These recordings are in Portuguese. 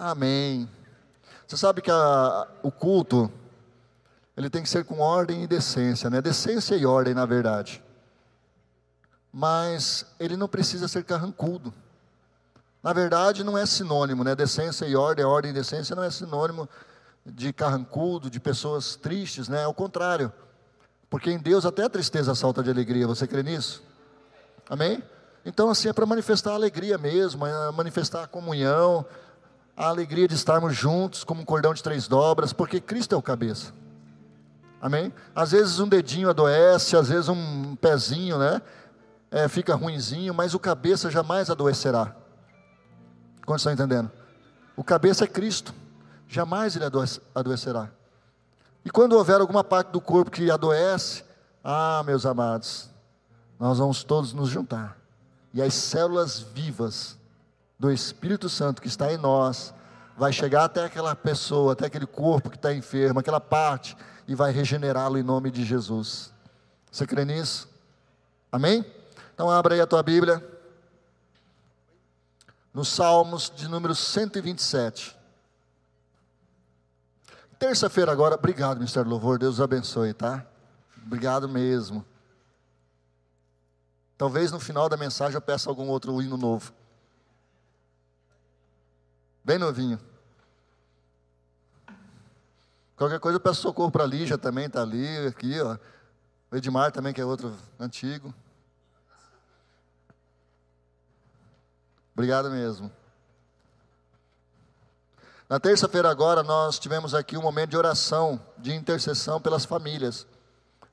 Amém. Você sabe que a, o culto, ele tem que ser com ordem e decência, né? Decência e ordem, na verdade. Mas ele não precisa ser carrancudo. Na verdade, não é sinônimo, né? Decência e ordem, ordem e decência não é sinônimo de carrancudo, de pessoas tristes, né? É o contrário. Porque em Deus até a tristeza salta de alegria. Você crê nisso? Amém? Então, assim, é para manifestar a alegria mesmo, é manifestar a comunhão, a alegria de estarmos juntos como um cordão de três dobras, porque Cristo é o cabeça. Amém? Às vezes um dedinho adoece, às vezes um pezinho, né? É, fica ruinzinho, mas o cabeça jamais adoecerá. Quantos estão entendendo? O cabeça é Cristo, jamais ele adoecerá. E quando houver alguma parte do corpo que adoece, ah, meus amados, nós vamos todos nos juntar. E as células vivas do Espírito Santo que está em nós, vai chegar até aquela pessoa, até aquele corpo que está enfermo, aquela parte, e vai regenerá-lo em nome de Jesus. Você crê nisso? Amém? Então abra aí a tua Bíblia. Nos Salmos de número 127. Terça-feira agora, obrigado, Ministério Louvor, Deus abençoe, tá? Obrigado mesmo. Talvez no final da mensagem eu peça algum outro hino novo. Bem novinho. Qualquer coisa eu peço socorro para a Lígia também, está ali, aqui, ó. O Edmar também, que é outro antigo. Obrigado mesmo. Na terça-feira agora nós tivemos aqui um momento de oração, de intercessão pelas famílias.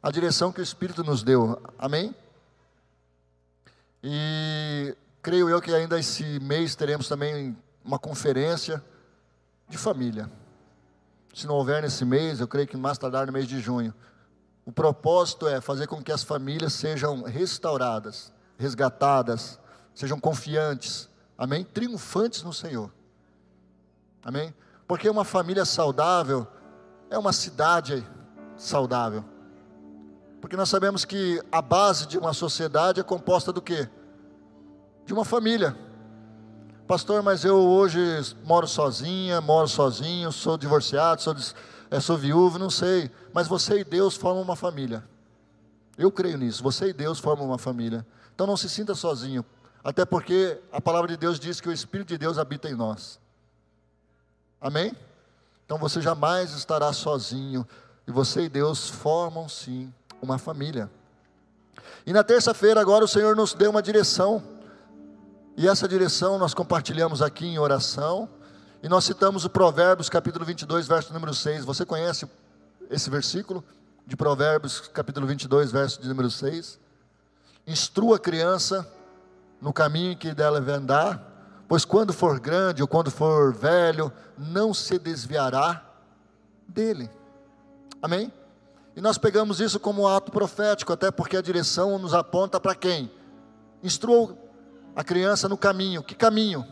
A direção que o Espírito nos deu. Amém? E creio eu que ainda esse mês teremos também uma conferência de família. Se não houver nesse mês, eu creio que mais tardar no mês de junho. O propósito é fazer com que as famílias sejam restauradas, resgatadas, sejam confiantes, amém? Triunfantes no Senhor. Amém? Porque uma família saudável é uma cidade saudável. Porque nós sabemos que a base de uma sociedade é composta do quê? De uma família. Pastor, mas eu hoje moro sozinha, moro sozinho, sou divorciado, sou, é, sou viúvo, não sei. Mas você e Deus formam uma família. Eu creio nisso. Você e Deus formam uma família. Então não se sinta sozinho. Até porque a palavra de Deus diz que o Espírito de Deus habita em nós. Amém? Então você jamais estará sozinho. E você e Deus formam sim uma família. E na terça-feira, agora, o Senhor nos deu uma direção. E essa direção nós compartilhamos aqui em oração. E nós citamos o Provérbios, capítulo 22, verso número 6. Você conhece esse versículo? De Provérbios, capítulo 22, verso de número 6. Instrua a criança no caminho que dela deve andar pois quando for grande ou quando for velho, não se desviará dele. Amém? E nós pegamos isso como um ato profético, até porque a direção nos aponta para quem? Instrua a criança no caminho. Que caminho?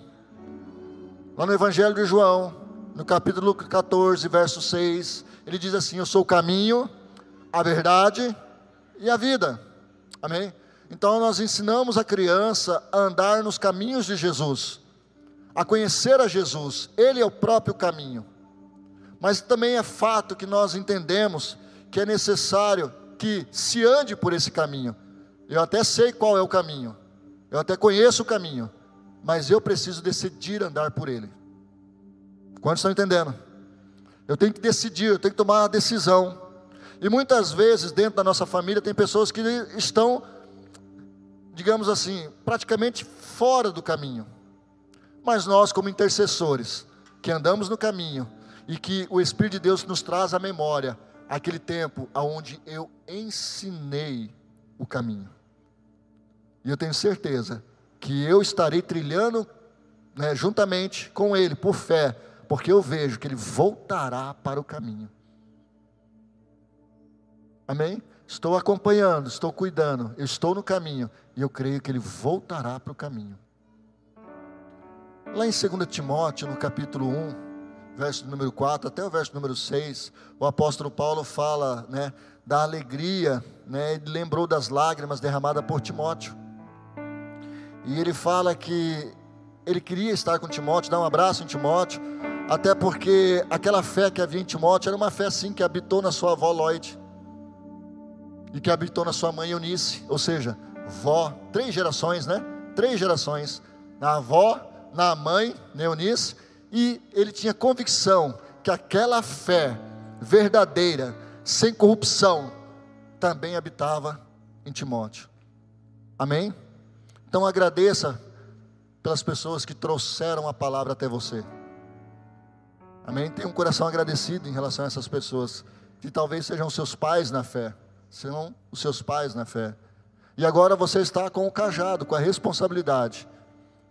Lá no Evangelho de João, no capítulo 14, verso 6, ele diz assim: Eu sou o caminho, a verdade e a vida. Amém? Então nós ensinamos a criança a andar nos caminhos de Jesus a conhecer a Jesus, Ele é o próprio caminho. Mas também é fato que nós entendemos que é necessário que se ande por esse caminho. Eu até sei qual é o caminho, eu até conheço o caminho, mas eu preciso decidir andar por ele. Quantos estão entendendo? Eu tenho que decidir, eu tenho que tomar uma decisão. E muitas vezes, dentro da nossa família, tem pessoas que estão, digamos assim, praticamente fora do caminho. Mas nós, como intercessores, que andamos no caminho e que o Espírito de Deus nos traz à memória aquele tempo aonde eu ensinei o caminho. E eu tenho certeza que eu estarei trilhando né, juntamente com Ele, por fé, porque eu vejo que Ele voltará para o caminho. Amém? Estou acompanhando, estou cuidando, eu estou no caminho e eu creio que Ele voltará para o caminho. Lá em 2 Timóteo, no capítulo 1, verso número 4 até o verso número 6, o apóstolo Paulo fala né, da alegria, né, ele lembrou das lágrimas derramadas por Timóteo. E ele fala que ele queria estar com Timóteo, dar um abraço em Timóteo, até porque aquela fé que havia em Timóteo era uma fé sim que habitou na sua avó Lloyd e que habitou na sua mãe Eunice, ou seja, vó, três gerações, né? Três gerações, na avó, na mãe, Eunice, e ele tinha convicção que aquela fé verdadeira, sem corrupção, também habitava em Timóteo. Amém? Então agradeça pelas pessoas que trouxeram a palavra até você. Amém? Tenha um coração agradecido em relação a essas pessoas, que talvez sejam seus pais na fé, serão os seus pais na fé. E agora você está com o cajado, com a responsabilidade,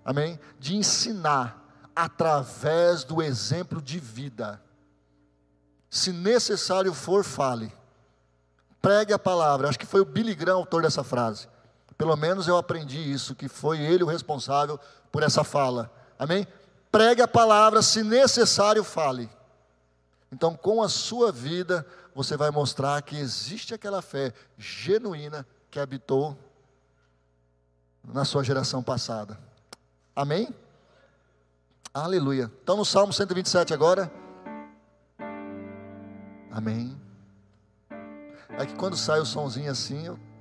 amém? De ensinar através do exemplo de vida. Se necessário for, fale. Pregue a palavra. Acho que foi o Billy Graham autor dessa frase. Pelo menos eu aprendi isso, que foi ele o responsável por essa fala. Amém? Pregue a palavra, se necessário, fale. Então, com a sua vida, você vai mostrar que existe aquela fé genuína que habitou na sua geração passada. Amém? Aleluia. Então, no Salmo 127 agora. Amém. É que quando sai o sonzinho assim, eu...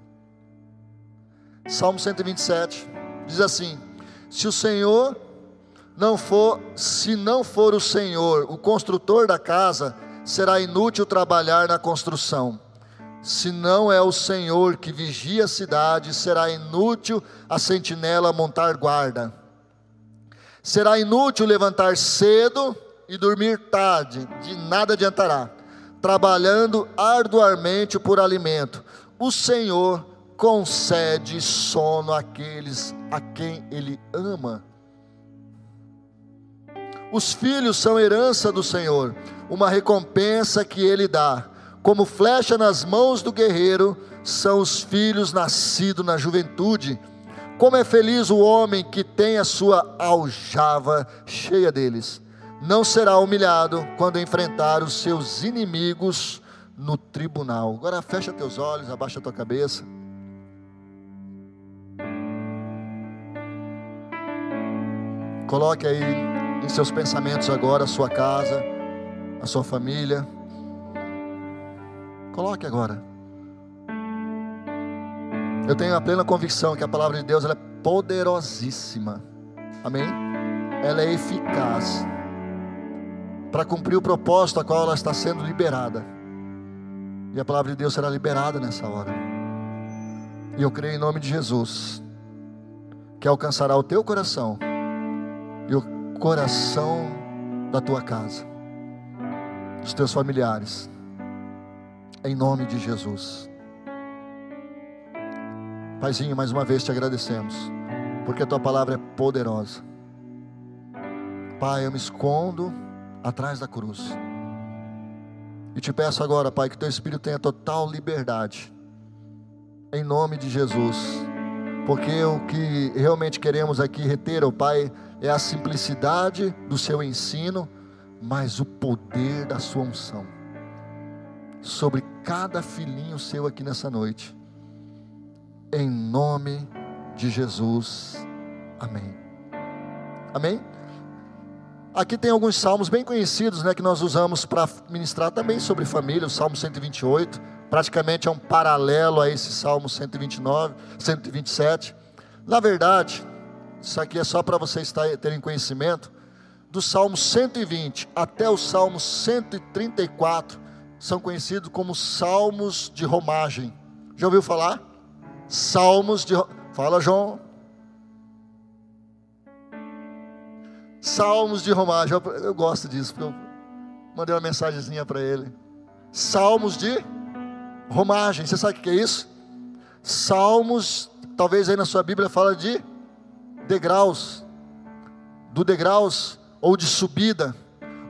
Salmo 127 diz assim: Se o Senhor não for, se não for o Senhor, o construtor da casa, será inútil trabalhar na construção. Se não é o Senhor que vigia a cidade, será inútil a sentinela montar guarda. Será inútil levantar cedo e dormir tarde, de nada adiantará trabalhando arduamente por alimento. O Senhor concede sono àqueles a quem Ele ama. Os filhos são herança do Senhor, uma recompensa que Ele dá. Como flecha nas mãos do guerreiro, são os filhos nascidos na juventude. Como é feliz o homem que tem a sua aljava cheia deles não será humilhado quando enfrentar os seus inimigos no tribunal. Agora fecha teus olhos, abaixa tua cabeça. Coloque aí em seus pensamentos agora a sua casa, a sua família. Coloque agora. Eu tenho a plena convicção que a palavra de Deus é poderosíssima. Amém? Ela é eficaz para cumprir o propósito a qual ela está sendo liberada. E a palavra de Deus será liberada nessa hora. E eu creio em nome de Jesus, que alcançará o teu coração e o coração da tua casa, dos teus familiares, em nome de Jesus. Paizinho, mais uma vez te agradecemos, porque a tua palavra é poderosa. Pai, eu me escondo atrás da cruz. E te peço agora, Pai, que teu Espírito tenha total liberdade, em nome de Jesus, porque o que realmente queremos aqui reter, oh Pai, é a simplicidade do seu ensino, mas o poder da sua unção sobre cada filhinho seu aqui nessa noite, em nome de Jesus, amém. Amém? Aqui tem alguns salmos bem conhecidos, né, que nós usamos para ministrar também sobre família, o Salmo 128, praticamente é um paralelo a esse Salmo 129, 127. Na verdade, isso aqui é só para vocês terem conhecimento, do Salmo 120 até o Salmo 134 são conhecidos como salmos de romagem. Já ouviu falar? Salmos de Fala, João. Salmos de romagem. Eu, eu gosto disso, porque eu mandei uma mensagenzinha para ele. Salmos de romagem. Você sabe o que é isso? Salmos, talvez aí na sua Bíblia fala de degraus, do degraus, ou de subida,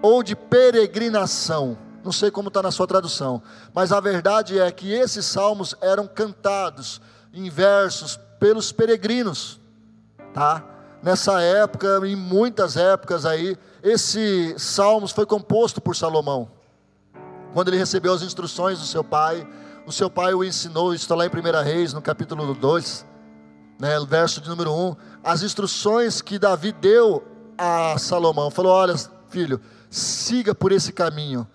ou de peregrinação. Não sei como está na sua tradução, mas a verdade é que esses salmos eram cantados em versos pelos peregrinos, tá? nessa época, em muitas épocas aí, esse Salmos foi composto por Salomão. Quando ele recebeu as instruções do seu pai, o seu pai o ensinou, isso está lá em 1 Reis, no capítulo 2. Né, verso de número 1, as instruções que Davi deu a Salomão. Falou: Olha, filho, siga por esse caminho,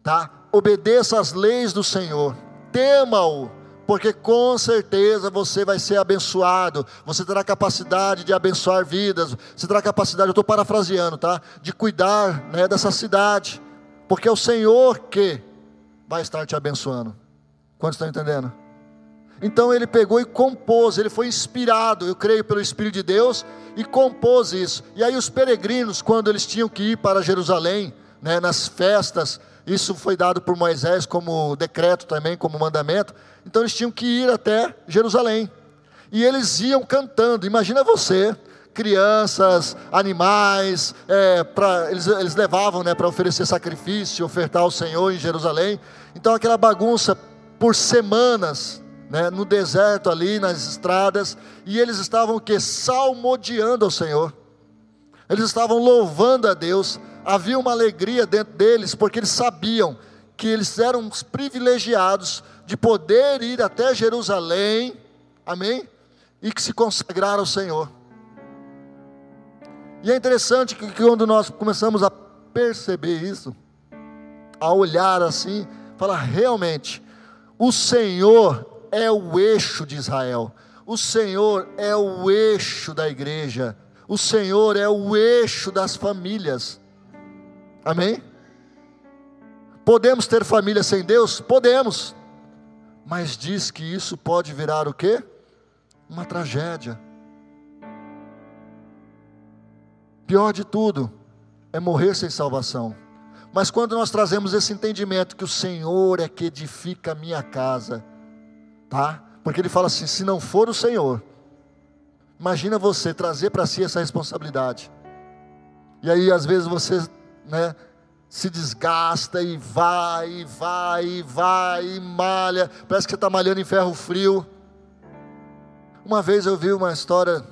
tá? Obedeça às leis do Senhor, tema-o, porque com certeza você vai ser abençoado, você terá capacidade de abençoar vidas, você terá capacidade, eu estou parafraseando, tá? De cuidar né, dessa cidade, porque é o Senhor que vai estar te abençoando. Quantos estão entendendo? Então ele pegou e compôs, ele foi inspirado, eu creio, pelo Espírito de Deus, e compôs isso. E aí os peregrinos, quando eles tinham que ir para Jerusalém, né, nas festas, isso foi dado por Moisés como decreto também, como mandamento. Então eles tinham que ir até Jerusalém. E eles iam cantando. Imagina você, crianças, animais, é, pra, eles, eles levavam né, para oferecer sacrifício, ofertar ao Senhor em Jerusalém. Então aquela bagunça por semanas, né, no deserto ali, nas estradas, e eles estavam que? Salmodiando ao Senhor. Eles estavam louvando a Deus. Havia uma alegria dentro deles, porque eles sabiam que eles eram os privilegiados de poder ir até Jerusalém, amém? E que se consagraram ao Senhor. E é interessante que, que quando nós começamos a perceber isso, a olhar assim, falar realmente, o Senhor é o eixo de Israel. O Senhor é o eixo da igreja. O Senhor é o eixo das famílias. Amém? Podemos ter família sem Deus? Podemos. Mas diz que isso pode virar o quê? Uma tragédia. Pior de tudo é morrer sem salvação. Mas quando nós trazemos esse entendimento que o Senhor é que edifica a minha casa, tá? Porque ele fala assim: se não for o Senhor, imagina você trazer para si essa responsabilidade. E aí às vezes você, né, se desgasta e vai, e vai, e vai, e malha, parece que você está malhando em ferro frio. Uma vez eu vi uma história,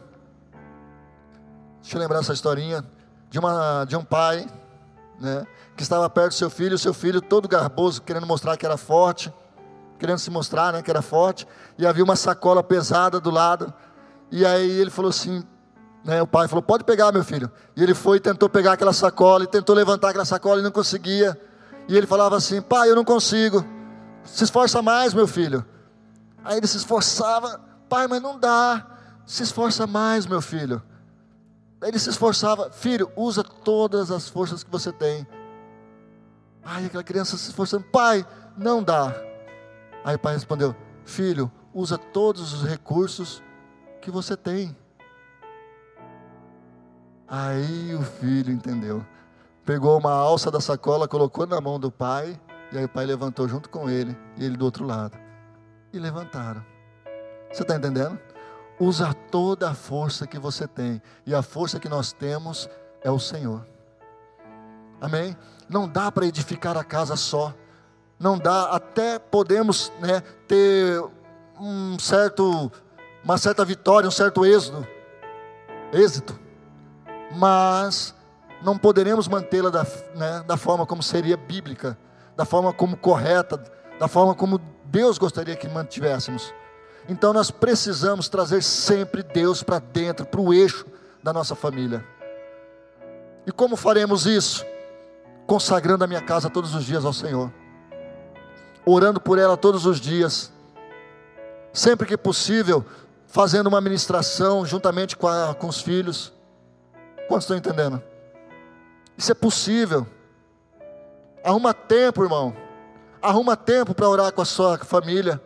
deixa eu lembrar essa historinha, de, uma, de um pai, né, que estava perto do seu filho, o seu filho todo garboso, querendo mostrar que era forte querendo se mostrar, né, que era forte, e havia uma sacola pesada do lado. E aí ele falou assim, né, o pai falou: "Pode pegar, meu filho". E ele foi e tentou pegar aquela sacola e tentou levantar aquela sacola e não conseguia. E ele falava assim: "Pai, eu não consigo. Se esforça mais, meu filho". Aí ele se esforçava: "Pai, mas não dá. Se esforça mais, meu filho". Aí ele se esforçava: "Filho, usa todas as forças que você tem". Aí aquela criança se esforçando: "Pai, não dá". Aí o pai respondeu: Filho, usa todos os recursos que você tem. Aí o filho entendeu. Pegou uma alça da sacola, colocou na mão do pai, e aí o pai levantou junto com ele, e ele do outro lado. E levantaram. Você está entendendo? Usa toda a força que você tem, e a força que nós temos é o Senhor. Amém? Não dá para edificar a casa só não dá, até podemos né, ter um certo, uma certa vitória, um certo êxito, êxito, mas não poderemos mantê-la da, né, da forma como seria bíblica, da forma como correta, da forma como Deus gostaria que mantivéssemos. Então nós precisamos trazer sempre Deus para dentro, para o eixo da nossa família. E como faremos isso? Consagrando a minha casa todos os dias ao Senhor orando por ela todos os dias, sempre que possível, fazendo uma ministração juntamente com, a, com os filhos. Quantos estão entendendo? Isso é possível. Arruma tempo, irmão. Arruma tempo para orar com a sua família.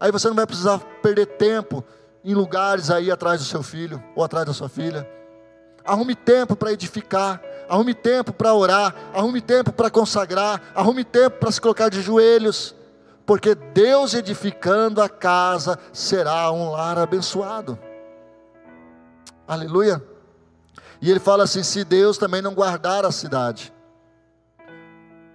Aí você não vai precisar perder tempo em lugares aí atrás do seu filho ou atrás da sua filha. Arrume tempo para edificar arrume tempo para orar, arrume tempo para consagrar, arrume tempo para se colocar de joelhos, porque Deus edificando a casa será um lar abençoado. Aleluia. E ele fala assim: se Deus também não guardar a cidade.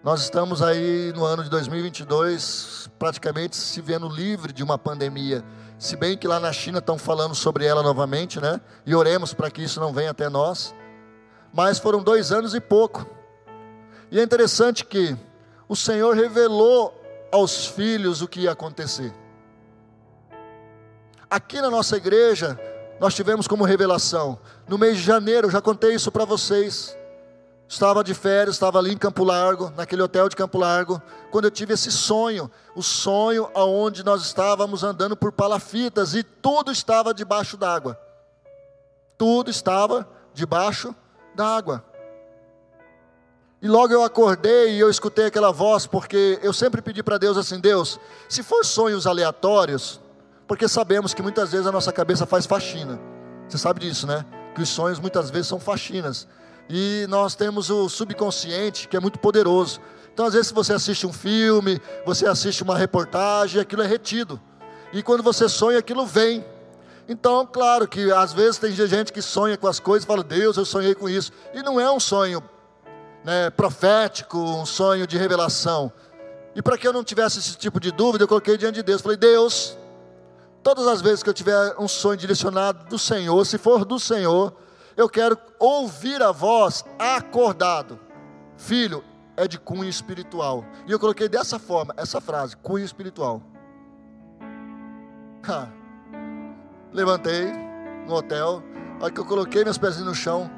Nós estamos aí no ano de 2022, praticamente se vendo livre de uma pandemia. Se bem que lá na China estão falando sobre ela novamente, né? E oremos para que isso não venha até nós mas foram dois anos e pouco. E é interessante que o Senhor revelou aos filhos o que ia acontecer. aqui na nossa igreja, nós tivemos como revelação. No mês de janeiro, já contei isso para vocês. Estava de férias, estava ali em Campo Largo, naquele hotel de Campo Largo, quando eu tive esse sonho, o sonho aonde nós estávamos andando por palafitas e tudo estava debaixo d'água. Tudo estava debaixo d'água. E logo eu acordei e eu escutei aquela voz, porque eu sempre pedi para Deus assim: Deus, se for sonhos aleatórios, porque sabemos que muitas vezes a nossa cabeça faz faxina. Você sabe disso, né? Que os sonhos muitas vezes são faxinas. E nós temos o subconsciente, que é muito poderoso. Então, às vezes, você assiste um filme, você assiste uma reportagem, aquilo é retido. E quando você sonha, aquilo vem. Então, claro que às vezes tem gente que sonha com as coisas e fala, Deus, eu sonhei com isso. E não é um sonho né, profético, um sonho de revelação. E para que eu não tivesse esse tipo de dúvida, eu coloquei diante de Deus. Falei, Deus, todas as vezes que eu tiver um sonho direcionado do Senhor, se for do Senhor, eu quero ouvir a voz acordado. Filho, é de cunho espiritual. E eu coloquei dessa forma, essa frase, cunho espiritual. Ha. Levantei no hotel, a que eu coloquei meus pezinhos no chão,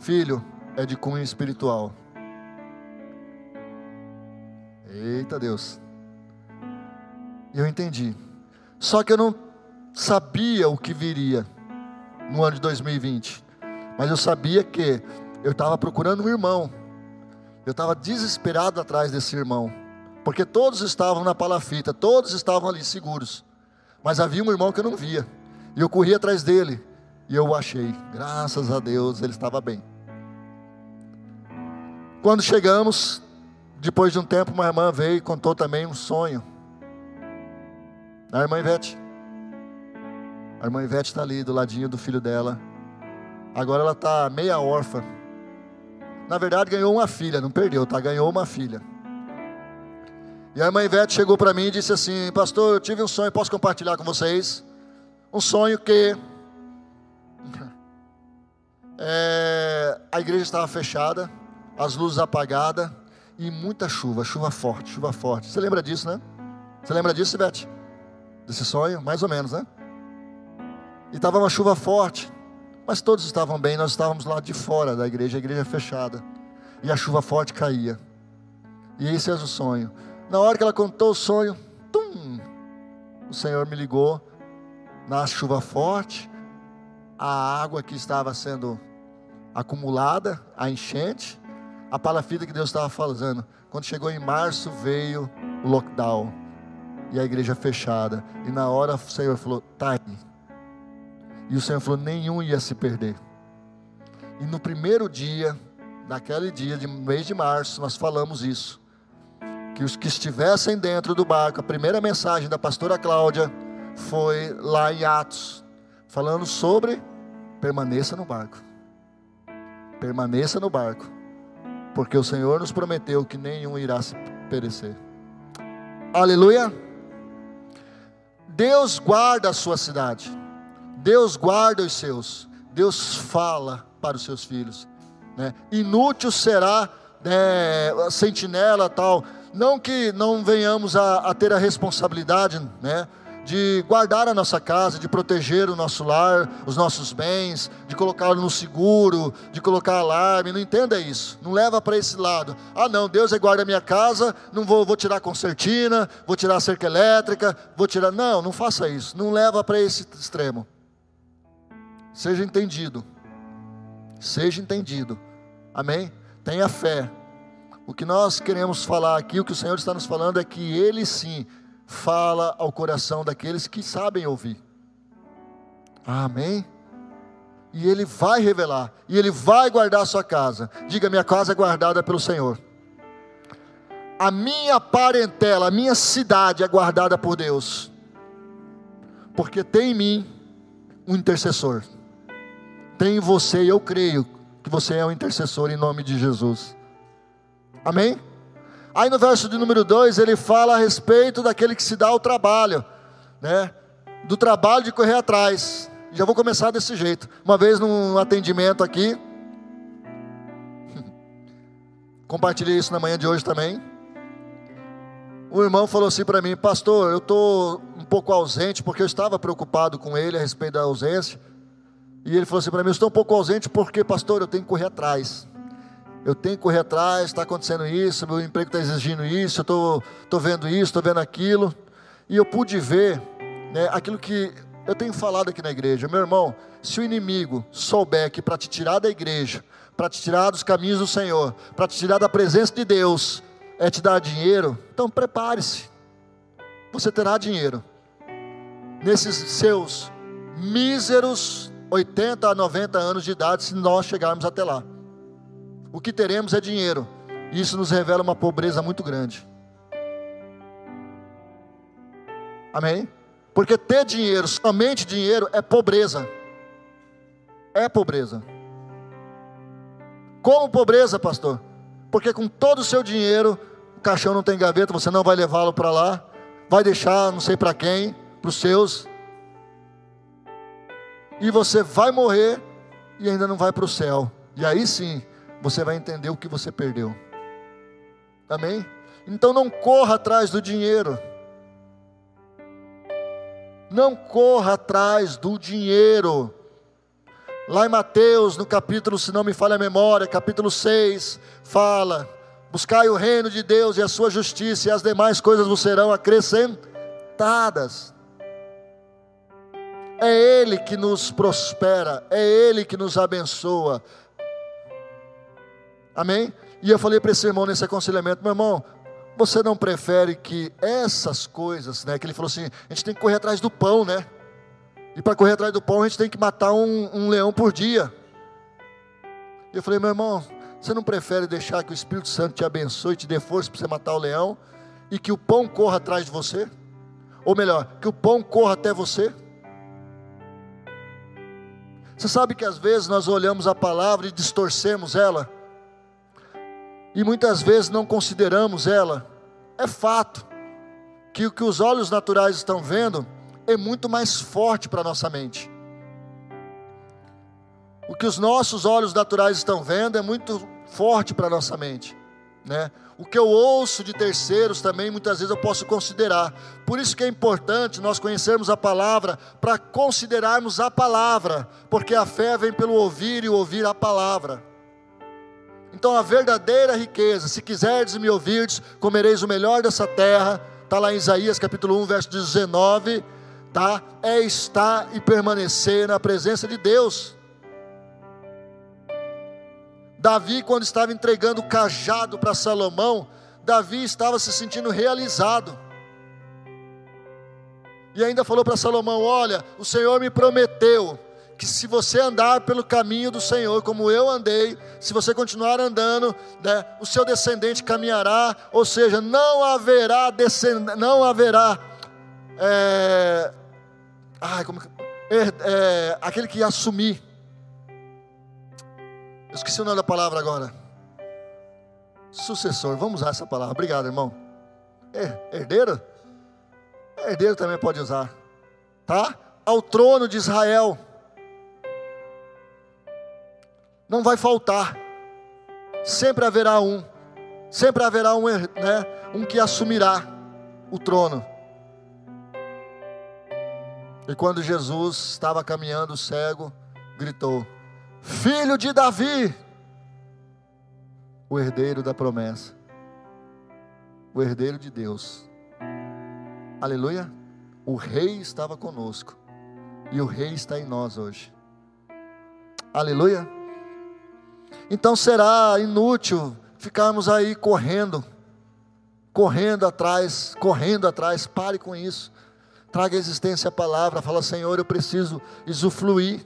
filho, é de cunho espiritual. Eita Deus. Eu entendi. Só que eu não sabia o que viria no ano de 2020. Mas eu sabia que eu estava procurando um irmão. Eu estava desesperado atrás desse irmão. Porque todos estavam na palafita, todos estavam ali seguros. Mas havia um irmão que eu não via. E eu corri atrás dele. E eu o achei. Graças a Deus, ele estava bem. Quando chegamos, depois de um tempo, uma irmã veio e contou também um sonho. A irmã Ivete. A irmã Ivete está ali do ladinho do filho dela. Agora ela está meia órfã. Na verdade, ganhou uma filha, não perdeu, tá? Ganhou uma filha. E a irmã Ivete chegou para mim e disse assim: Pastor, eu tive um sonho, posso compartilhar com vocês? Um sonho que é, a igreja estava fechada, as luzes apagadas e muita chuva, chuva forte, chuva forte. Você lembra disso, né? Você lembra disso, Ivete? Desse sonho? Mais ou menos, né? E estava uma chuva forte. Mas todos estavam bem, nós estávamos lá de fora da igreja, a igreja fechada. E a chuva forte caía. E esse é o sonho. Na hora que ela contou o sonho, tum, o Senhor me ligou na chuva forte, a água que estava sendo acumulada, a enchente, a palafita que Deus estava fazendo. Quando chegou em março, veio o lockdown e a igreja fechada. E na hora o Senhor falou: tá aí e o Senhor falou: nenhum ia se perder. E no primeiro dia, naquele dia de mês de março, nós falamos isso. Que os que estivessem dentro do barco, a primeira mensagem da pastora Cláudia foi lá em Atos, falando sobre permaneça no barco. Permaneça no barco. Porque o Senhor nos prometeu que nenhum irá se perecer. Aleluia. Deus guarda a sua cidade. Deus guarda os seus, Deus fala para os seus filhos. Né? Inútil será né, a sentinela tal. Não que não venhamos a, a ter a responsabilidade, né? De guardar a nossa casa, de proteger o nosso lar, os nossos bens, de colocá-lo no seguro, de colocar alarme. Não entenda isso. Não leva para esse lado. Ah, não, Deus é guarda a minha casa, não vou, vou tirar concertina, vou tirar a cerca elétrica, vou tirar. Não, não faça isso. Não leva para esse extremo. Seja entendido. Seja entendido. Amém? Tenha fé. O que nós queremos falar aqui, o que o Senhor está nos falando é que Ele sim fala ao coração daqueles que sabem ouvir. Amém? E Ele vai revelar, e Ele vai guardar a sua casa. Diga: minha casa é guardada pelo Senhor. A minha parentela, a minha cidade é guardada por Deus, porque tem em mim um intercessor tem em você, e eu creio que você é um intercessor em nome de Jesus. Amém? Aí no verso de número 2 ele fala a respeito daquele que se dá o trabalho, né? Do trabalho de correr atrás. Já vou começar desse jeito. Uma vez num atendimento aqui, compartilhei isso na manhã de hoje também. o irmão falou assim para mim, pastor, eu estou um pouco ausente porque eu estava preocupado com ele a respeito da ausência. E ele falou assim para mim, eu estou um pouco ausente porque, pastor, eu tenho que correr atrás. Eu tenho que correr atrás, está acontecendo isso, meu emprego está exigindo isso, eu estou tô, tô vendo isso, estou vendo aquilo. E eu pude ver né, aquilo que eu tenho falado aqui na igreja. Meu irmão, se o inimigo souber que para te tirar da igreja, para te tirar dos caminhos do Senhor, para te tirar da presença de Deus, é te dar dinheiro, então prepare-se. Você terá dinheiro. Nesses seus míseros 80 a 90 anos de idade, se nós chegarmos até lá. O que teremos é dinheiro. Isso nos revela uma pobreza muito grande. Amém? Porque ter dinheiro, somente dinheiro, é pobreza. É pobreza. Como pobreza, pastor? Porque com todo o seu dinheiro, o caixão não tem gaveta, você não vai levá-lo para lá, vai deixar não sei para quem, para os seus, e você vai morrer e ainda não vai para o céu. E aí sim, você vai entender o que você perdeu. Amém? Então não corra atrás do dinheiro. Não corra atrás do dinheiro. Lá em Mateus, no capítulo, se não me falha a memória, capítulo 6, fala: Buscai o reino de Deus e a sua justiça, e as demais coisas vos serão acrescentadas. É Ele que nos prospera, é Ele que nos abençoa. Amém? E eu falei para esse irmão nesse aconselhamento, meu irmão, você não prefere que essas coisas, né? Que ele falou assim, a gente tem que correr atrás do pão, né? E para correr atrás do pão a gente tem que matar um, um leão por dia. E eu falei, meu irmão, você não prefere deixar que o Espírito Santo te abençoe, te dê força para você matar o leão e que o pão corra atrás de você? Ou melhor, que o pão corra até você? Você sabe que às vezes nós olhamos a palavra e distorcemos ela, e muitas vezes não consideramos ela. É fato que o que os olhos naturais estão vendo é muito mais forte para a nossa mente. O que os nossos olhos naturais estão vendo é muito forte para a nossa mente, né? O que eu ouço de terceiros também muitas vezes eu posso considerar. Por isso que é importante nós conhecermos a palavra para considerarmos a palavra, porque a fé vem pelo ouvir e ouvir a palavra. Então a verdadeira riqueza, se quiserdes me ouvirdes, comereis o melhor dessa terra, está lá em Isaías capítulo 1, verso 19, tá? É estar e permanecer na presença de Deus. Davi, quando estava entregando o cajado para Salomão, Davi estava se sentindo realizado. E ainda falou para Salomão: Olha, o Senhor me prometeu que se você andar pelo caminho do Senhor, como eu andei, se você continuar andando, né, o seu descendente caminhará, ou seja, não haverá descend... não haverá é... Ai, como... é, é, aquele que assumir eu esqueci o nome da palavra agora. Sucessor, vamos usar essa palavra. Obrigado, irmão. herdeiro? Herdeiro também pode usar. Tá? Ao trono de Israel. Não vai faltar. Sempre haverá um. Sempre haverá um, né, um que assumirá o trono. E quando Jesus estava caminhando cego, gritou: filho de Davi, o herdeiro da promessa, o herdeiro de Deus. Aleluia. O rei estava conosco e o rei está em nós hoje. Aleluia. Então será inútil ficarmos aí correndo, correndo atrás, correndo atrás. Pare com isso. Traga a existência a palavra. Fala, Senhor, eu preciso usufruir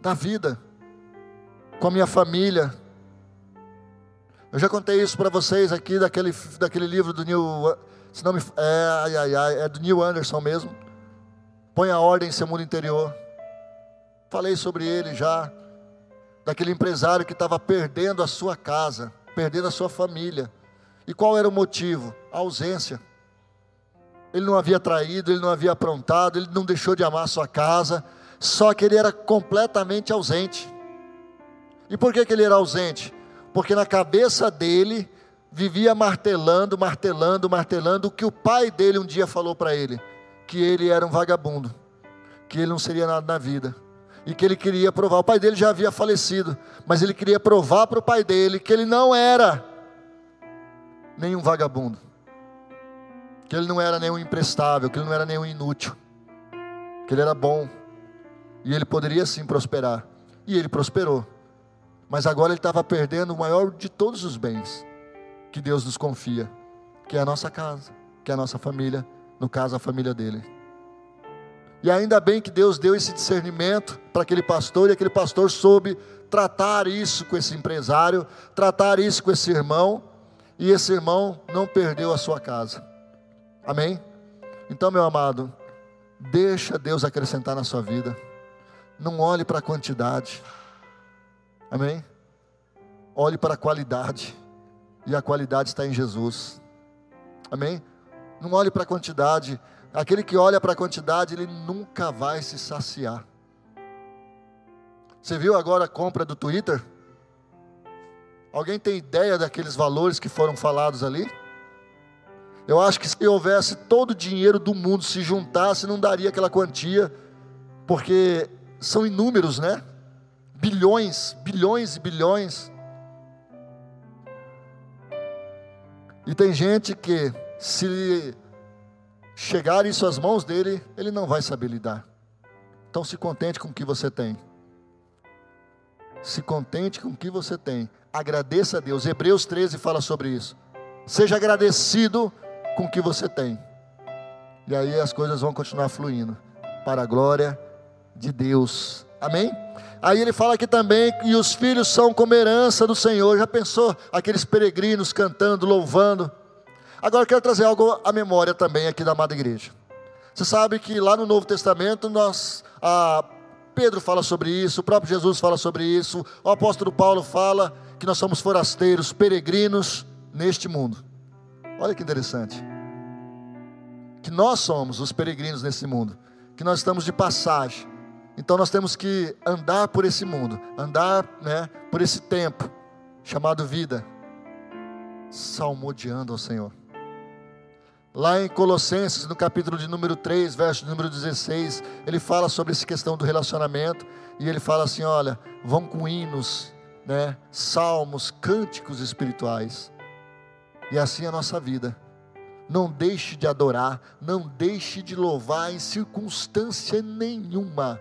da vida, com a minha família. Eu já contei isso para vocês aqui daquele, daquele livro do Neil, se não me, é, ai, ai, ai, é do Neil Anderson mesmo. Põe a ordem em seu mundo interior. Falei sobre ele já, daquele empresário que estava perdendo a sua casa, perdendo a sua família. E qual era o motivo? A ausência. Ele não havia traído, ele não havia aprontado, ele não deixou de amar a sua casa, só que ele era completamente ausente. E por que, que ele era ausente? Porque na cabeça dele, vivia martelando, martelando, martelando o que o pai dele um dia falou para ele: que ele era um vagabundo, que ele não seria nada na vida. E que ele queria provar. O pai dele já havia falecido, mas ele queria provar para o pai dele que ele não era nenhum vagabundo, que ele não era nenhum imprestável, que ele não era nenhum inútil, que ele era bom, e ele poderia sim prosperar. E ele prosperou. Mas agora ele estava perdendo o maior de todos os bens que Deus nos confia, que é a nossa casa, que é a nossa família, no caso a família dele. E ainda bem que Deus deu esse discernimento para aquele pastor e aquele pastor soube tratar isso com esse empresário, tratar isso com esse irmão, e esse irmão não perdeu a sua casa. Amém? Então, meu amado, deixa Deus acrescentar na sua vida. Não olhe para a quantidade. Amém? Olhe para a qualidade. E a qualidade está em Jesus. Amém? Não olhe para a quantidade. Aquele que olha para a quantidade, ele nunca vai se saciar. Você viu agora a compra do Twitter? Alguém tem ideia daqueles valores que foram falados ali? Eu acho que se houvesse todo o dinheiro do mundo se juntasse, não daria aquela quantia, porque são inúmeros, né? Bilhões, bilhões e bilhões. E tem gente que, se chegar isso às mãos dele, ele não vai saber lidar. Então se contente com o que você tem. Se contente com o que você tem. Agradeça a Deus. Hebreus 13 fala sobre isso. Seja agradecido com o que você tem. E aí as coisas vão continuar fluindo para a glória de Deus. Amém? Aí ele fala aqui também que os filhos são como herança do Senhor. Já pensou aqueles peregrinos cantando, louvando? Agora eu quero trazer algo à memória também aqui da amada igreja. Você sabe que lá no Novo Testamento nós, a Pedro fala sobre isso, o próprio Jesus fala sobre isso, o apóstolo Paulo fala que nós somos forasteiros, peregrinos neste mundo. Olha que interessante. Que nós somos os peregrinos nesse mundo, que nós estamos de passagem. Então nós temos que andar por esse mundo, andar né, por esse tempo chamado vida, salmodiando ao Senhor. Lá em Colossenses, no capítulo de número 3, verso número 16, ele fala sobre essa questão do relacionamento, e ele fala assim: olha, vão com hinos, né, salmos, cânticos espirituais. E assim é a nossa vida. Não deixe de adorar, não deixe de louvar em circunstância nenhuma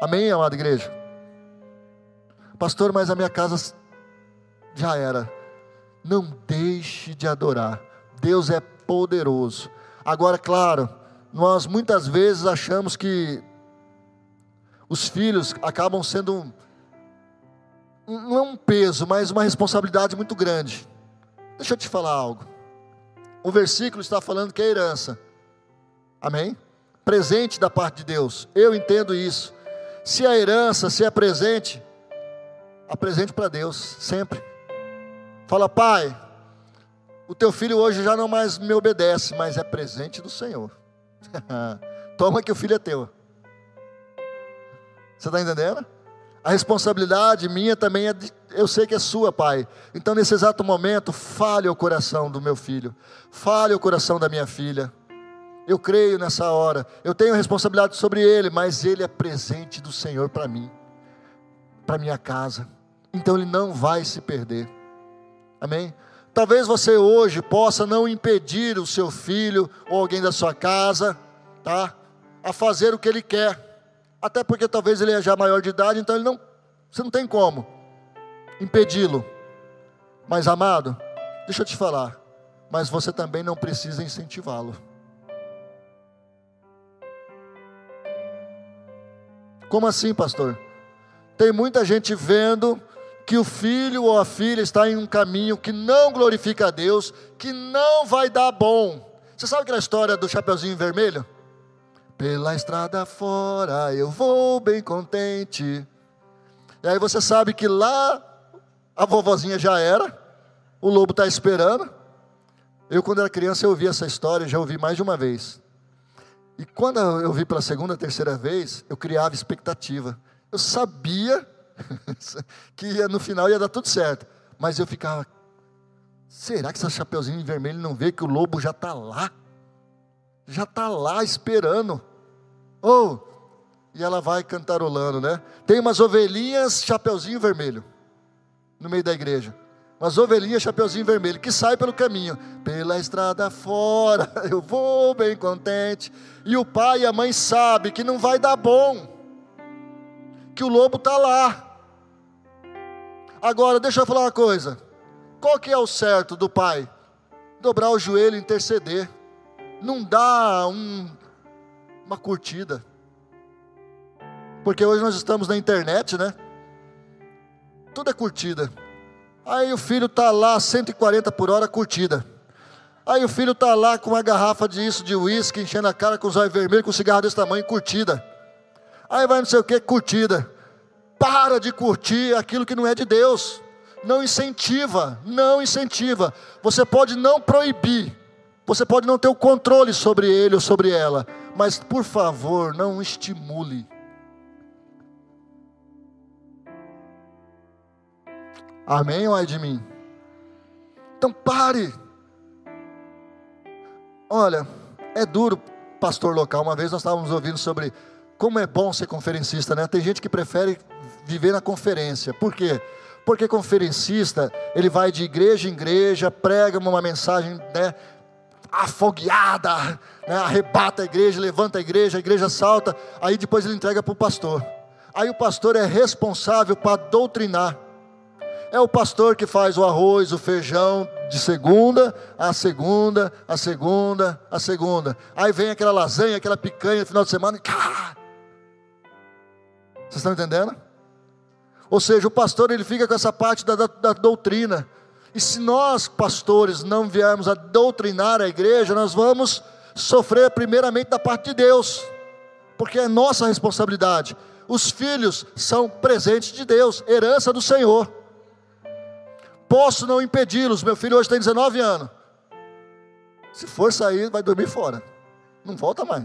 Amém, amada igreja? Pastor, mas a minha casa já era. Não deixe de adorar. Deus é poderoso. Agora, claro, nós muitas vezes achamos que os filhos acabam sendo não é um peso, mas uma responsabilidade muito grande. Deixa eu te falar algo. O versículo está falando que é herança. Amém? Presente da parte de Deus. Eu entendo isso. Se é herança, se é presente, apresente para Deus, sempre. Fala, pai, o teu filho hoje já não mais me obedece, mas é presente do Senhor. Toma que o filho é teu. Você está entendendo? A responsabilidade minha também é, de, eu sei que é sua, pai. Então, nesse exato momento, fale o coração do meu filho, fale o coração da minha filha. Eu creio nessa hora. Eu tenho responsabilidade sobre ele, mas ele é presente do Senhor para mim, para minha casa. Então ele não vai se perder. Amém? Talvez você hoje possa não impedir o seu filho ou alguém da sua casa, tá? A fazer o que ele quer. Até porque talvez ele é já maior de idade, então ele não, você não tem como impedi-lo. Mas amado, deixa eu te falar, mas você também não precisa incentivá-lo. Como assim, pastor? Tem muita gente vendo que o filho ou a filha está em um caminho que não glorifica a Deus, que não vai dar bom. Você sabe aquela história do Chapeuzinho Vermelho? Pela estrada fora eu vou bem contente. E aí você sabe que lá a vovozinha já era, o lobo está esperando. Eu, quando era criança, eu ouvi essa história, já ouvi mais de uma vez. E quando eu vi pela segunda, terceira vez, eu criava expectativa. Eu sabia que no final ia dar tudo certo, mas eu ficava, Será que essa chapeuzinho vermelho não vê que o lobo já está lá? Já está lá esperando. Oh, e ela vai cantarolando, né? Tem umas ovelhinhas, chapeuzinho vermelho, no meio da igreja. Umas ovelhinhas, chapeuzinho vermelho, que sai pelo caminho, pela estrada fora, eu vou bem contente. E o pai e a mãe sabem que não vai dar bom, que o lobo está lá. Agora, deixa eu falar uma coisa. Qual que é o certo do pai? Dobrar o joelho e interceder. Não dá um, uma curtida. Porque hoje nós estamos na internet, né? Tudo é curtida. Aí o filho está lá, 140 por hora, curtida. Aí o filho está lá com uma garrafa disso, de uísque, enchendo a cara com os olhos vermelhos, com um cigarro desse tamanho, curtida. Aí vai não sei o que, curtida. Para de curtir aquilo que não é de Deus. Não incentiva, não incentiva. Você pode não proibir, você pode não ter o controle sobre ele ou sobre ela, mas por favor, não estimule. Amém ou é de mim? Então pare. Olha, é duro, pastor local. Uma vez nós estávamos ouvindo sobre como é bom ser conferencista, né? Tem gente que prefere viver na conferência. Por quê? Porque conferencista, ele vai de igreja em igreja, prega uma mensagem, né? Afogueada, né? arrebata a igreja, levanta a igreja, a igreja salta, aí depois ele entrega para o pastor. Aí o pastor é responsável para doutrinar. É o pastor que faz o arroz, o feijão de segunda a segunda, a segunda, a segunda. Aí vem aquela lasanha, aquela picanha no final de semana. Vocês estão entendendo? Ou seja, o pastor ele fica com essa parte da, da, da doutrina. E se nós, pastores, não viermos a doutrinar a igreja, nós vamos sofrer primeiramente da parte de Deus, porque é nossa responsabilidade. Os filhos são presentes de Deus, herança do Senhor posso não impedi-los. Meu filho hoje tem 19 anos. Se for sair, vai dormir fora. Não volta mais.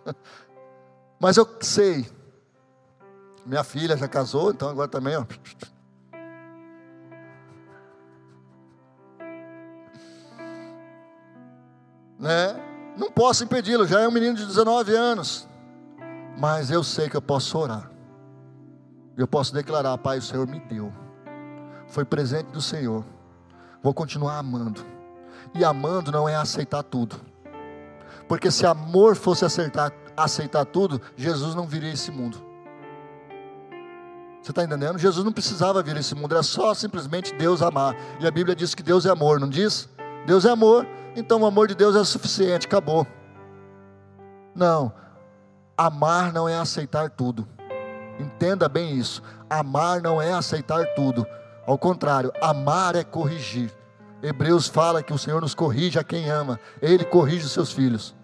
Mas eu sei. Minha filha já casou, então agora também, ó. Né? Não posso impedi-lo, já é um menino de 19 anos. Mas eu sei que eu posso orar. Eu posso declarar, Pai, o Senhor me deu foi presente do Senhor. Vou continuar amando. E amando não é aceitar tudo. Porque se amor fosse aceitar, aceitar tudo, Jesus não viria esse mundo. Você está entendendo? Jesus não precisava vir a esse mundo, era só simplesmente Deus amar. E a Bíblia diz que Deus é amor, não diz? Deus é amor, então o amor de Deus é suficiente, acabou. Não, amar não é aceitar tudo. Entenda bem isso. Amar não é aceitar tudo. Ao contrário, amar é corrigir. Hebreus fala que o Senhor nos corrige a quem ama, Ele corrige os seus filhos.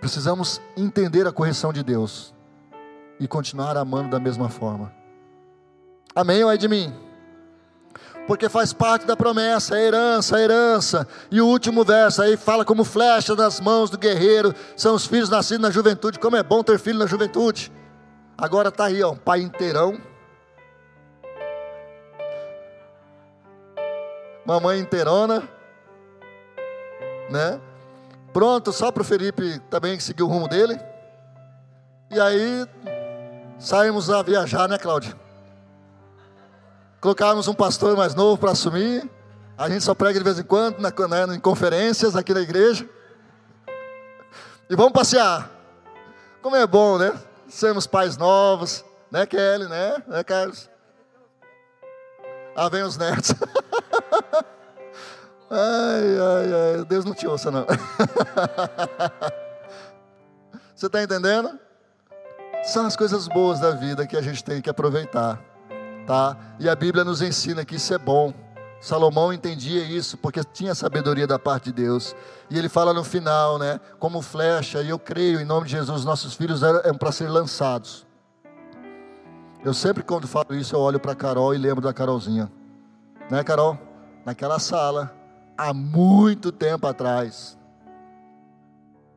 Precisamos entender a correção de Deus e continuar amando da mesma forma. Amém ou é de mim? Porque faz parte da promessa, a herança, a herança. E o último verso aí fala como flecha nas mãos do guerreiro, são os filhos nascidos na juventude. Como é bom ter filho na juventude. Agora está aí, ó, um pai inteirão mamãe inteirona, né? Pronto, só para o Felipe também seguir o rumo dele. E aí saímos a viajar, né, Cláudia? Colocávamos um pastor mais novo para assumir. A gente só prega de vez em quando, na, né, em conferências aqui na igreja. E vamos passear. Como é bom, né? Sermos pais novos, né, Kelly, né? Né, Carlos? Ah, vem os netos. ai, ai, ai, Deus não te ouça, não. Você está entendendo? São as coisas boas da vida que a gente tem que aproveitar, tá? E a Bíblia nos ensina que isso é bom. Salomão entendia isso porque tinha sabedoria da parte de Deus. E ele fala no final, né? Como flecha, e eu creio em nome de Jesus, nossos filhos eram para ser lançados. Eu sempre, quando falo isso, eu olho para Carol e lembro da Carolzinha. Né, Carol? Naquela sala, há muito tempo atrás.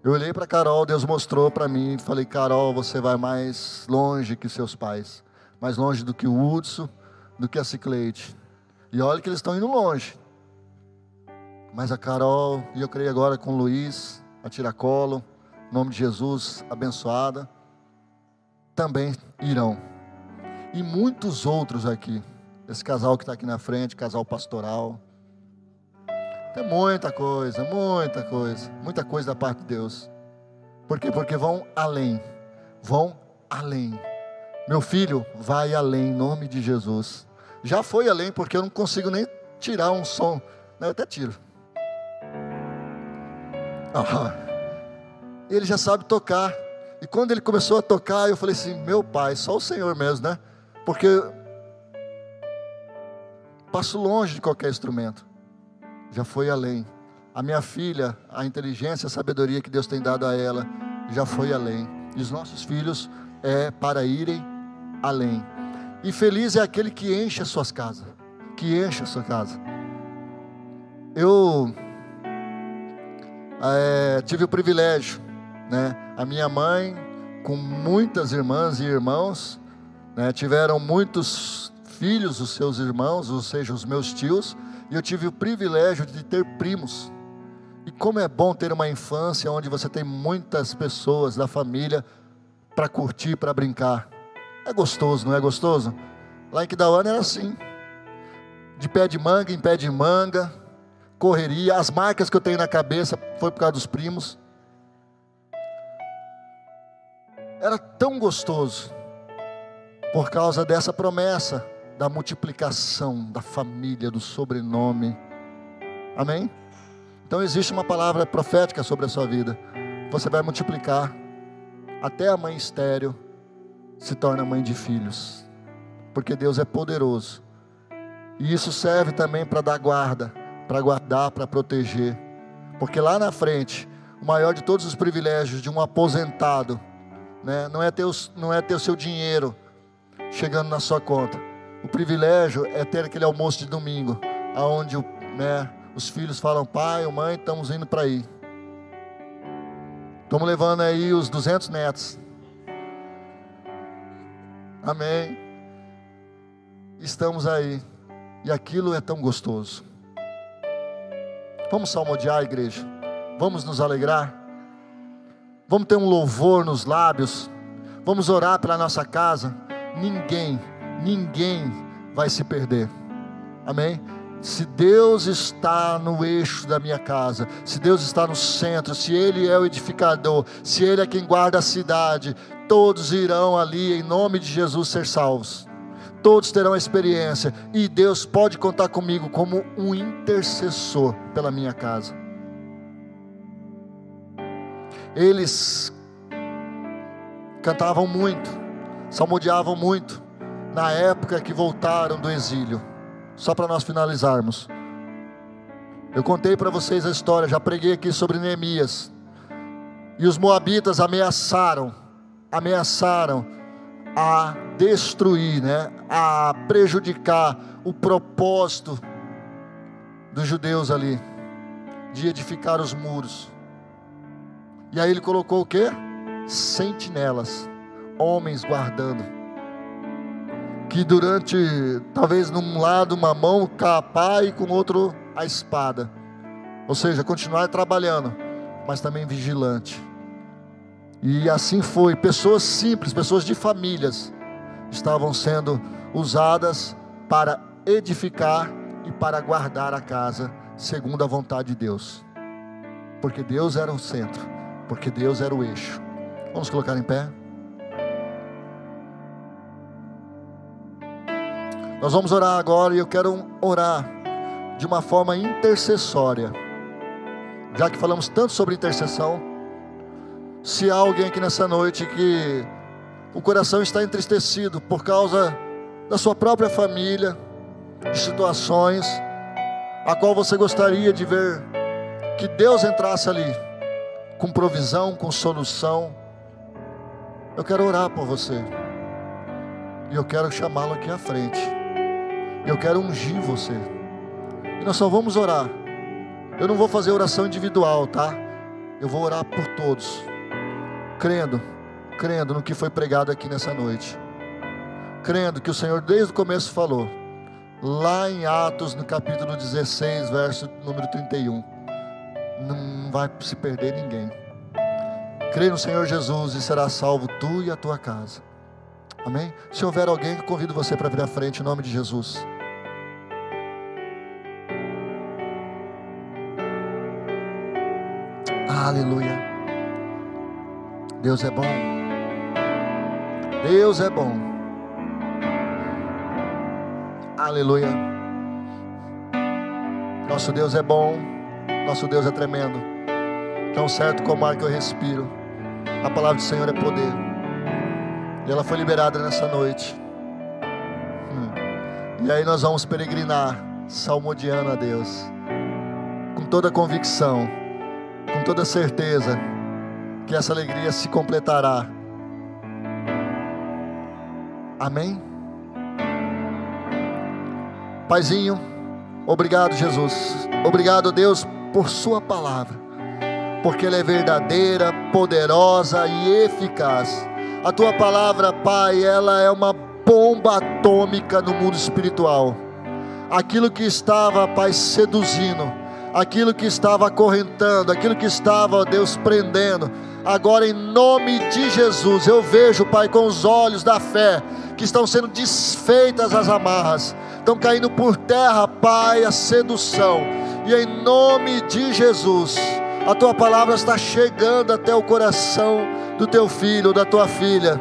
Eu olhei para Carol, Deus mostrou para mim falei: Carol, você vai mais longe que seus pais, mais longe do que o Hudson, do que a Cicleide. E olha que eles estão indo longe. Mas a Carol, e eu creio agora com o Luiz, a Tiracolo, em nome de Jesus, abençoada, também irão. E muitos outros aqui. Esse casal que está aqui na frente, casal pastoral. Tem muita coisa, muita coisa, muita coisa da parte de Deus. Por quê? Porque vão além. Vão além. Meu filho, vai além, em nome de Jesus. Já foi além, porque eu não consigo nem tirar um som. Eu até tiro. Ah, ele já sabe tocar. E quando ele começou a tocar, eu falei assim: Meu pai, só o Senhor mesmo, né? Porque passo longe de qualquer instrumento já foi além. A minha filha, a inteligência, a sabedoria que Deus tem dado a ela, já foi além. E os nossos filhos é para irem além. E feliz é aquele que enche as suas casas, que enche a sua casa. Eu é, tive o privilégio, né? A minha mãe, com muitas irmãs e irmãos, né, tiveram muitos filhos, os seus irmãos, ou seja, os meus tios, e eu tive o privilégio de ter primos. E como é bom ter uma infância onde você tem muitas pessoas da família para curtir, para brincar. É gostoso, não é gostoso? Lá em Quidauana era assim. De pé de manga em pé de manga, correria. As marcas que eu tenho na cabeça foi por causa dos primos. Era tão gostoso por causa dessa promessa da multiplicação da família, do sobrenome. Amém? Então existe uma palavra profética sobre a sua vida. Você vai multiplicar até a mãe estéreo se torna mãe de filhos. Porque Deus é poderoso. E isso serve também para dar guarda, para guardar, para proteger. Porque lá na frente, o maior de todos os privilégios de um aposentado, né, não, é ter os, não é ter o seu dinheiro chegando na sua conta, o privilégio é ter aquele almoço de domingo, aonde né, os filhos falam: pai mãe, estamos indo para aí. Estamos levando aí os 200 netos. Amém. Estamos aí. E aquilo é tão gostoso. Vamos salmodiar, igreja. Vamos nos alegrar. Vamos ter um louvor nos lábios. Vamos orar pela nossa casa. Ninguém ninguém vai se perder. Amém? Se Deus está no eixo da minha casa, se Deus está no centro, se Ele é o edificador, se Ele é quem guarda a cidade, todos irão ali em nome de Jesus ser salvos. Todos terão experiência e Deus pode contar comigo como um intercessor pela minha casa. Eles cantavam muito, salmodiavam muito, na época que voltaram do exílio. Só para nós finalizarmos. Eu contei para vocês a história, já preguei aqui sobre Neemias. E os moabitas ameaçaram, ameaçaram a destruir, né, a prejudicar o propósito dos judeus ali de edificar os muros. E aí ele colocou o quê? Sentinelas, homens guardando que durante, talvez num lado uma mão capar e com outro a espada. Ou seja, continuar trabalhando, mas também vigilante. E assim foi, pessoas simples, pessoas de famílias, estavam sendo usadas para edificar e para guardar a casa, segundo a vontade de Deus. Porque Deus era o centro, porque Deus era o eixo. Vamos colocar em pé? Nós vamos orar agora e eu quero orar de uma forma intercessória. Já que falamos tanto sobre intercessão, se há alguém aqui nessa noite que o coração está entristecido por causa da sua própria família, de situações, a qual você gostaria de ver que Deus entrasse ali, com provisão, com solução, eu quero orar por você, e eu quero chamá-lo aqui à frente. Eu quero ungir você. E nós só vamos orar. Eu não vou fazer oração individual, tá? Eu vou orar por todos. Crendo, crendo no que foi pregado aqui nessa noite. Crendo que o Senhor desde o começo falou lá em Atos, no capítulo 16, verso número 31. Não vai se perder ninguém. Crê no Senhor Jesus e será salvo tu e a tua casa. Amém? Se houver alguém, convido você para vir à frente em nome de Jesus. Aleluia. Deus é bom. Deus é bom. Aleluia. Nosso Deus é bom. Nosso Deus é tremendo. Tão certo como o ar que eu respiro. A palavra do Senhor é poder. E ela foi liberada nessa noite. Hum. E aí nós vamos peregrinar, salmodiando a Deus, com toda convicção, com toda certeza, que essa alegria se completará. Amém? Paizinho, obrigado, Jesus. Obrigado, Deus, por Sua palavra, porque ela é verdadeira, poderosa e eficaz. A Tua palavra, Pai, ela é uma bomba atômica no mundo espiritual. Aquilo que estava, Pai, seduzindo, aquilo que estava acorrentando, aquilo que estava, Deus, prendendo. Agora, em nome de Jesus, eu vejo, Pai, com os olhos da fé, que estão sendo desfeitas as amarras estão caindo por terra, Pai, a sedução. E em nome de Jesus, a tua palavra está chegando até o coração do teu filho, da tua filha.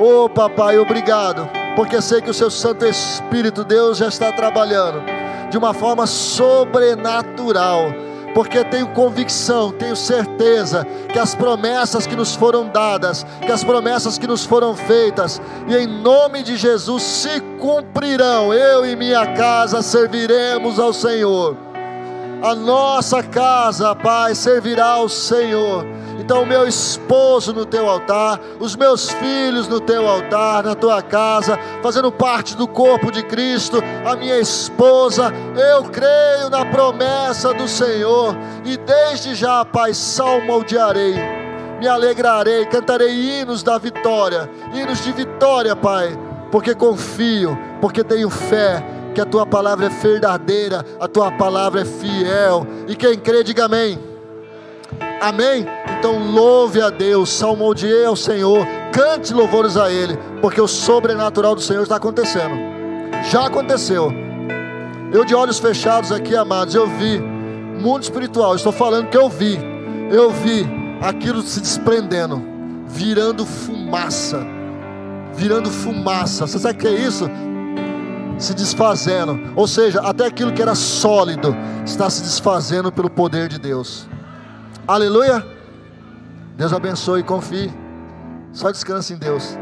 Oh, papai, obrigado, porque sei que o seu Santo Espírito, Deus, já está trabalhando de uma forma sobrenatural porque tenho convicção, tenho certeza que as promessas que nos foram dadas, que as promessas que nos foram feitas, e em nome de Jesus se cumprirão. Eu e minha casa serviremos ao Senhor. A nossa casa, Pai, servirá ao Senhor então, meu esposo no teu altar, os meus filhos no teu altar, na tua casa, fazendo parte do corpo de Cristo, a minha esposa, eu creio na promessa do Senhor, e desde já, Pai, salmodiarei, me alegrarei, cantarei hinos da vitória, hinos de vitória, Pai, porque confio, porque tenho fé, que a tua palavra é verdadeira, a tua palavra é fiel, e quem crê, diga amém. Amém? Então louve a Deus, salmodie ao Senhor, cante louvores a Ele, porque o sobrenatural do Senhor está acontecendo. Já aconteceu. Eu de olhos fechados aqui, amados, eu vi mundo espiritual. Estou falando que eu vi. Eu vi aquilo se desprendendo, virando fumaça. Virando fumaça. Você sabe o que é isso? Se desfazendo. Ou seja, até aquilo que era sólido está se desfazendo pelo poder de Deus. Aleluia. Deus abençoe, confie. Só descanse em Deus.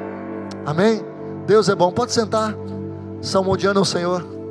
Amém? Deus é bom. Pode sentar. Salmodiando ao Senhor.